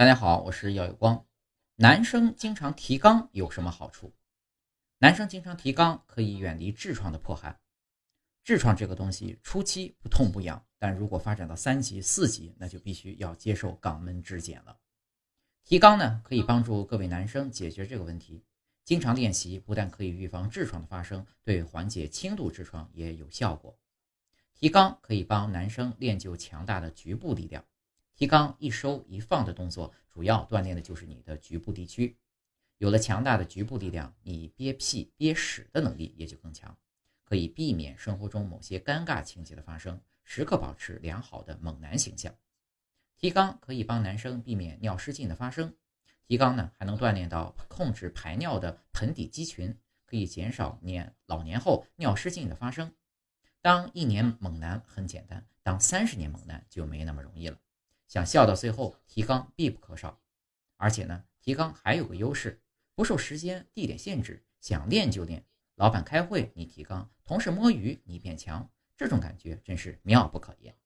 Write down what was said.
大家好，我是耀有光。男生经常提肛有什么好处？男生经常提肛可以远离痔疮的迫害。痔疮这个东西初期不痛不痒，但如果发展到三级、四级，那就必须要接受肛门指检了。提肛呢，可以帮助各位男生解决这个问题。经常练习不但可以预防痔疮的发生，对缓解轻度痔疮也有效果。提肛可以帮男生练就强大的局部力量。提肛一收一放的动作，主要锻炼的就是你的局部地区。有了强大的局部力量，你憋屁憋屎的能力也就更强，可以避免生活中某些尴尬情节的发生，时刻保持良好的猛男形象。提肛可以帮男生避免尿失禁的发生。提肛呢，还能锻炼到控制排尿的盆底肌群，可以减少年老年后尿失禁的发生。当一年猛男很简单，当三十年猛男就没那么容易了。想笑到最后，提纲必不可少。而且呢，提纲还有个优势，不受时间、地点限制，想练就练。老板开会你提纲，同事摸鱼你变强，这种感觉真是妙不可言。